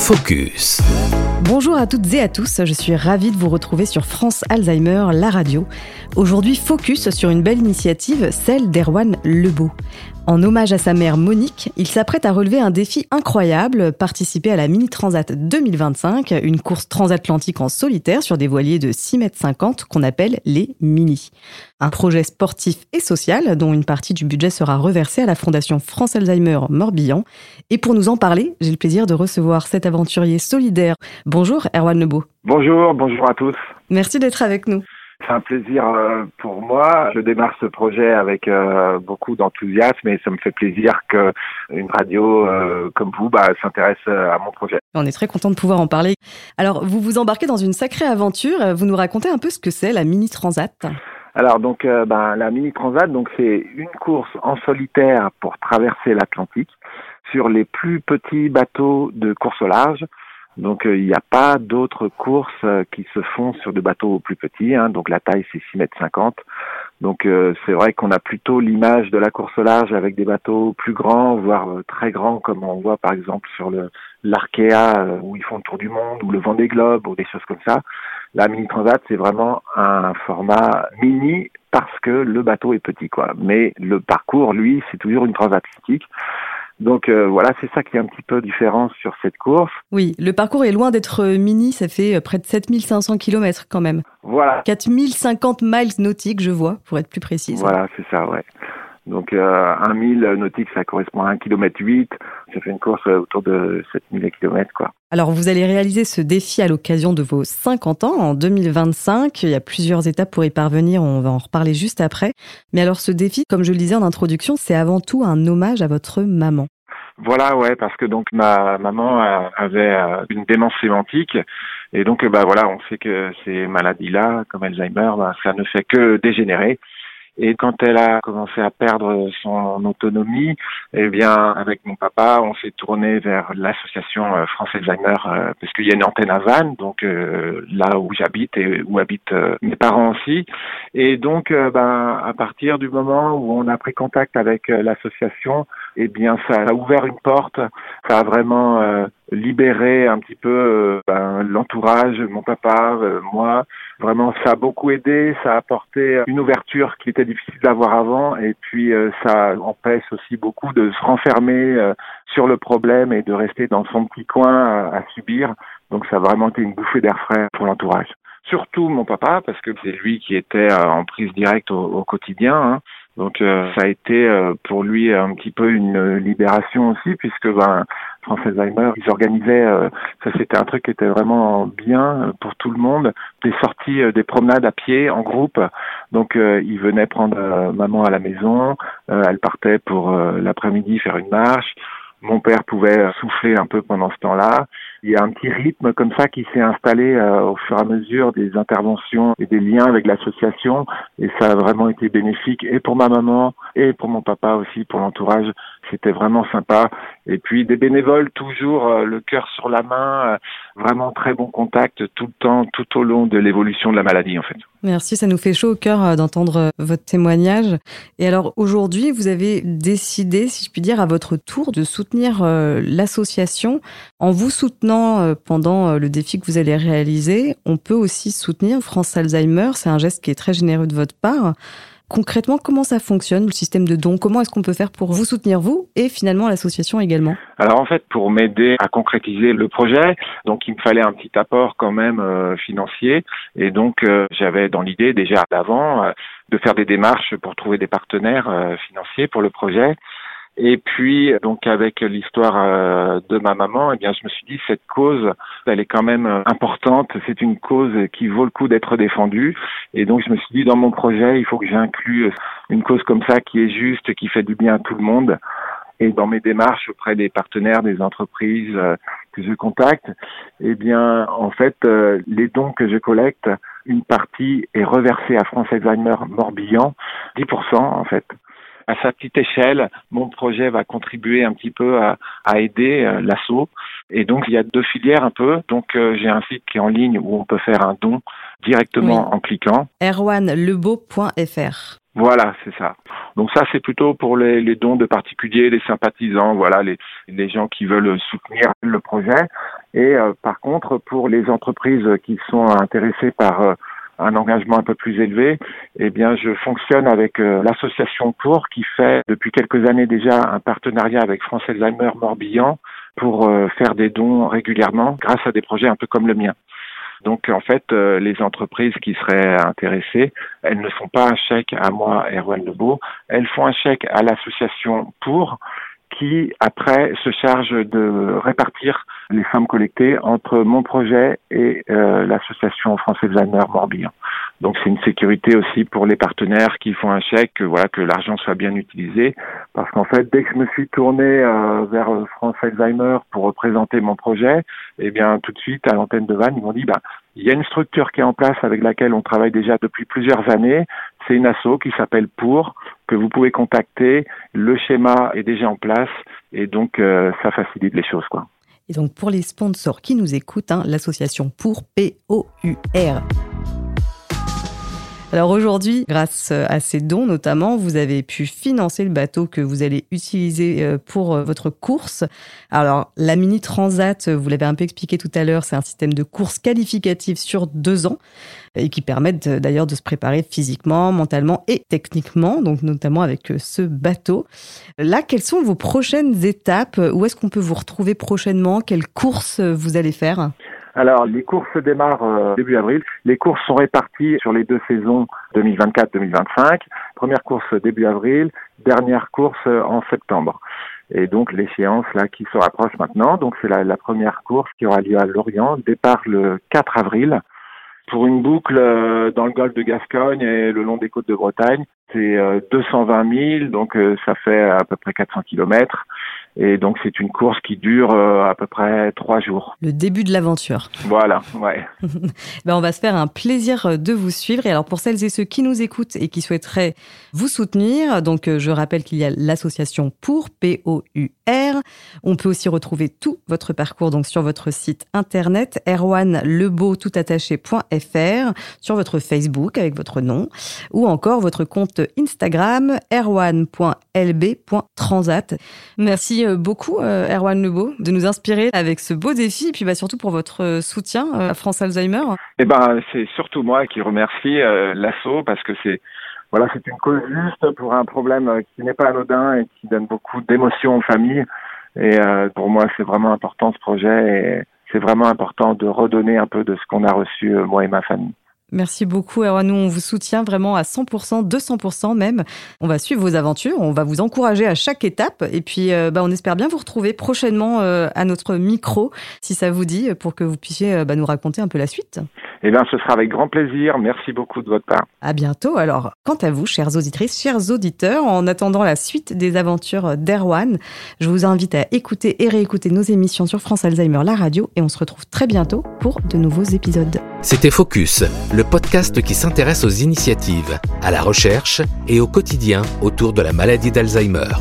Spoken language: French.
Focus. Bonjour à toutes et à tous, je suis ravie de vous retrouver sur France Alzheimer, la radio. Aujourd'hui, focus sur une belle initiative, celle d'Erwan Lebeau. En hommage à sa mère Monique, il s'apprête à relever un défi incroyable, participer à la Mini Transat 2025, une course transatlantique en solitaire sur des voiliers de 6 mètres 50 qu'on appelle les Mini. Un projet sportif et social dont une partie du budget sera reversée à la Fondation France Alzheimer Morbihan. Et pour nous en parler, j'ai le plaisir de recevoir cet aventurier solidaire. Bonjour Erwan Lebeau. Bonjour, bonjour à tous. Merci d'être avec nous. C'est un plaisir euh, pour moi. Je démarre ce projet avec euh, beaucoup d'enthousiasme et ça me fait plaisir que une radio euh, comme vous bah, s'intéresse à mon projet. On est très content de pouvoir en parler. Alors, vous vous embarquez dans une sacrée aventure. Vous nous racontez un peu ce que c'est la Mini Transat alors donc ben, la mini transat donc c'est une course en solitaire pour traverser l'Atlantique sur les plus petits bateaux de course au large donc euh, il n'y a pas d'autres courses euh, qui se font sur des bateaux plus petits. Hein. donc la taille c'est 6 mètres 50. Donc euh, c'est vrai qu'on a plutôt l'image de la course au large avec des bateaux plus grands, voire très grands, comme on voit par exemple sur le l'Arkea où ils font le tour du monde, ou le Vendée Globe, ou des choses comme ça. La mini transat c'est vraiment un format mini parce que le bateau est petit quoi. Mais le parcours lui c'est toujours une transatlantique. Donc euh, voilà, c'est ça qui est un petit peu différent sur cette course. Oui, le parcours est loin d'être euh, mini, ça fait euh, près de 7500 km quand même. Voilà. 4050 miles nautiques, je vois, pour être plus précise. Voilà, c'est ça, ouais. Donc euh, 1 000 nautiques, ça correspond à 1 km 8. Ça fait une course autour de 7000 km. Quoi. Alors vous allez réaliser ce défi à l'occasion de vos 50 ans en 2025. Il y a plusieurs étapes pour y parvenir, on va en reparler juste après. Mais alors ce défi, comme je le disais en introduction, c'est avant tout un hommage à votre maman. Voilà, ouais, parce que donc ma maman avait euh, une démence sémantique et donc bah voilà, on sait que ces maladies-là, comme Alzheimer, bah, ça ne fait que dégénérer. Et quand elle a commencé à perdre son autonomie, eh bien, avec mon papa, on s'est tourné vers l'association euh, France Alzheimer euh, parce qu'il y a une antenne à Vannes, donc euh, là où j'habite et où habitent mes parents aussi. Et donc, ben, à partir du moment où on a pris contact avec l'association, eh bien, ça a ouvert une porte. Ça a vraiment libérer un petit peu euh, ben, l'entourage, mon papa, euh, moi. Vraiment, ça a beaucoup aidé, ça a apporté une ouverture qui était difficile d'avoir avant, et puis euh, ça empêche aussi beaucoup de se renfermer sur le problème et de rester dans son petit coin à, subir. Donc ça a vraiment été une bouffée d'air frais pour l'entourage. Surtout mon papa, parce que c'est lui qui était en prise directe au, quotidien. Hein. Donc ça a été pour lui un petit peu une libération aussi, puisque ben France Alzheimer, ils organisaient, euh, ça c'était un truc qui était vraiment bien pour tout le monde, des sorties, euh, des promenades à pied en groupe. Donc euh, ils venaient prendre maman à la maison, elle partait pour l'après-midi faire une marche. Mon père pouvait souffler un peu pendant ce temps-là. Il y a un petit rythme comme ça qui s'est installé au fur et à mesure des interventions et des liens avec l'association et ça a vraiment été bénéfique et pour ma maman et pour mon papa aussi, pour l'entourage. C'était vraiment sympa. Et puis des bénévoles toujours euh, le cœur sur la main, euh, vraiment très bon contact tout le temps, tout au long de l'évolution de la maladie en fait. Merci, ça nous fait chaud au cœur euh, d'entendre votre témoignage. Et alors aujourd'hui, vous avez décidé, si je puis dire, à votre tour de soutenir l'association. En vous soutenant pendant le défi que vous allez réaliser, on peut aussi soutenir France Alzheimer. C'est un geste qui est très généreux de votre part. Concrètement, comment ça fonctionne, le système de dons? Comment est-ce qu'on peut faire pour vous soutenir, vous, et finalement l'association également? Alors en fait, pour m'aider à concrétiser le projet, donc il me fallait un petit apport quand même euh, financier. Et donc euh, j'avais dans l'idée déjà d'avant euh, de faire des démarches pour trouver des partenaires financiers pour le projet. Et puis, donc avec l'histoire euh, de ma maman, eh bien, je me suis dit cette cause, elle est quand même euh, importante. C'est une cause qui vaut le coup d'être défendue. Et donc, je me suis dit dans mon projet, il faut que j'inclue une cause comme ça qui est juste, qui fait du bien à tout le monde. Et dans mes démarches auprès des partenaires, des entreprises euh, que je contacte, eh bien, en fait, les dons que je collecte, une partie est reversée à France Alzheimer Morbihan, 10% en fait à sa petite échelle, mon projet va contribuer un petit peu à, aider euh, l'assaut. Et donc, il y a deux filières un peu. Donc, euh, j'ai un site qui est en ligne où on peut faire un don directement en cliquant. erwanlebeau.fr. Voilà, c'est ça. Donc ça, c'est plutôt pour les, les, dons de particuliers, les sympathisants, voilà, les, les gens qui veulent soutenir le projet. Et par contre, pour les entreprises qui sont intéressées par un engagement un peu plus élevé, eh bien, je fonctionne avec l'association Pour qui fait depuis quelques années déjà un partenariat avec France Alzheimer Morbihan pour faire des dons régulièrement grâce à des projets un peu comme le mien. Donc en fait, euh, les entreprises qui seraient intéressées, elles ne font pas un chèque à moi, Erwan Lebeau, elles font un chèque à l'association pour qui après se charge de répartir les sommes collectées entre mon projet et euh, l'association française Alzheimer Morbihan. Donc c'est une sécurité aussi pour les partenaires qui font un chèque, que, voilà que l'argent soit bien utilisé, parce qu'en fait dès que je me suis tourné euh, vers France Alzheimer pour représenter mon projet, eh bien tout de suite à l'antenne de Vannes ils m'ont dit bah il y a une structure qui est en place avec laquelle on travaille déjà depuis plusieurs années. C'est une asso qui s'appelle Pour que vous pouvez contacter. Le schéma est déjà en place et donc euh, ça facilite les choses quoi. Et donc pour les sponsors qui nous écoutent, hein, l'association Pour P O U R alors aujourd'hui, grâce à ces dons notamment, vous avez pu financer le bateau que vous allez utiliser euh, pour euh, votre course. Alors la Mini Transat, vous l'avez un peu expliqué tout à l'heure, c'est un système de course qualificative sur deux ans et qui permettent d'ailleurs de se préparer physiquement, mentalement et techniquement, donc notamment avec euh, ce bateau. Là, quelles sont vos prochaines étapes? Où est-ce qu'on peut vous retrouver prochainement? Quelles courses vous allez faire? Alors, les courses démarrent euh, début avril. Les courses sont réparties sur les deux saisons 2024-2025. Première course début avril, dernière course euh, en septembre. Et donc l'échéance là qui se rapproche maintenant, donc c'est la, première course qui aura lieu à Lorient, départ le 4 avril pour une boucle euh, dans le golfe de Gascogne et le long des côtes de Bretagne. C'est 220 000, donc ça fait à peu près 400 kilomètres. Et donc c'est une course qui dure euh, à peu près trois jours. Le début de l'aventure. Voilà, ouais. ben on va se faire un plaisir de vous suivre. Et alors pour celles et ceux qui nous écoutent et qui souhaiteraient vous soutenir, donc euh, je rappelle qu'il y a l'association pour P-O-U-R. On peut aussi retrouver tout votre parcours donc sur votre site internet erwanlebeau.toutattaché.fr, sur votre Facebook avec votre nom, ou encore votre compte Instagram erwan.lb.transat. Merci euh, beaucoup, euh, Erwan Lebeau, de nous inspirer avec ce beau défi et puis bah, surtout pour votre euh, soutien à France Alzheimer. Eh ben, c'est surtout moi qui remercie l'assaut parce que c'est voilà, c'est une cause juste pour un problème qui n'est pas anodin et qui donne beaucoup d'émotions aux familles. Et pour moi, c'est vraiment important ce projet et c'est vraiment important de redonner un peu de ce qu'on a reçu, moi et ma famille. Merci beaucoup, Erwan. Nous, on vous soutient vraiment à 100%, 200% même. On va suivre vos aventures, on va vous encourager à chaque étape. Et puis, euh, bah, on espère bien vous retrouver prochainement euh, à notre micro, si ça vous dit, pour que vous puissiez euh, bah, nous raconter un peu la suite. Eh bien, ce sera avec grand plaisir. Merci beaucoup de votre part. À bientôt. Alors, quant à vous, chères auditrices, chers auditeurs, en attendant la suite des aventures d'Erwan, je vous invite à écouter et réécouter nos émissions sur France Alzheimer, la radio, et on se retrouve très bientôt pour de nouveaux épisodes. C'était Focus, le podcast qui s'intéresse aux initiatives, à la recherche et au quotidien autour de la maladie d'Alzheimer.